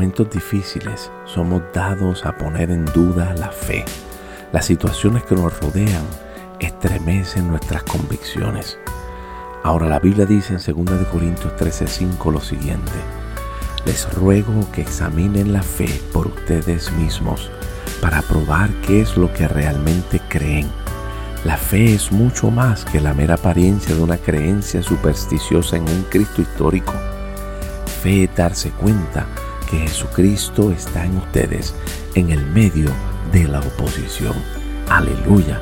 momentos difíciles somos dados a poner en duda la fe. Las situaciones que nos rodean estremecen nuestras convicciones. Ahora la Biblia dice en 2 Corintios 13:5 lo siguiente. Les ruego que examinen la fe por ustedes mismos para probar qué es lo que realmente creen. La fe es mucho más que la mera apariencia de una creencia supersticiosa en un Cristo histórico. Fe es darse cuenta que Jesucristo está en ustedes en el medio de la oposición. Aleluya.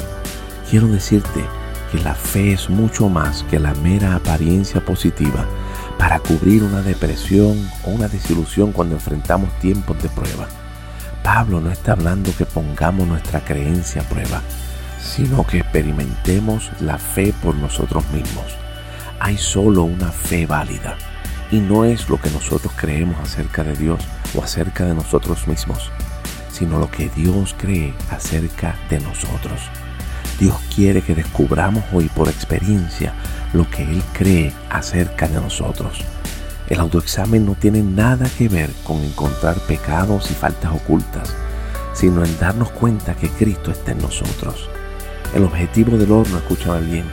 Quiero decirte que la fe es mucho más que la mera apariencia positiva para cubrir una depresión o una desilusión cuando enfrentamos tiempos de prueba. Pablo no está hablando que pongamos nuestra creencia a prueba, sino que experimentemos la fe por nosotros mismos. Hay solo una fe válida y no es lo que nosotros creemos acerca de Dios o acerca de nosotros mismos, sino lo que Dios cree acerca de nosotros. Dios quiere que descubramos hoy por experiencia lo que Él cree acerca de nosotros. El autoexamen no tiene nada que ver con encontrar pecados y faltas ocultas, sino en darnos cuenta que Cristo está en nosotros. El objetivo del horno, escucha bien,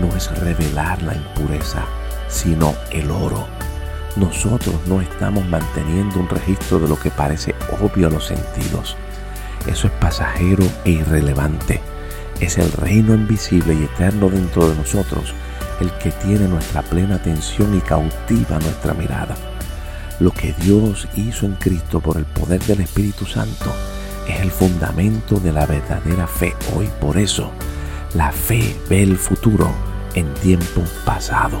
no es revelar la impureza, sino el oro. Nosotros no estamos manteniendo un registro de lo que parece obvio a los sentidos. Eso es pasajero e irrelevante. Es el reino invisible y eterno dentro de nosotros el que tiene nuestra plena atención y cautiva nuestra mirada. Lo que Dios hizo en Cristo por el poder del Espíritu Santo es el fundamento de la verdadera fe hoy. Por eso, la fe ve el futuro en tiempo pasado.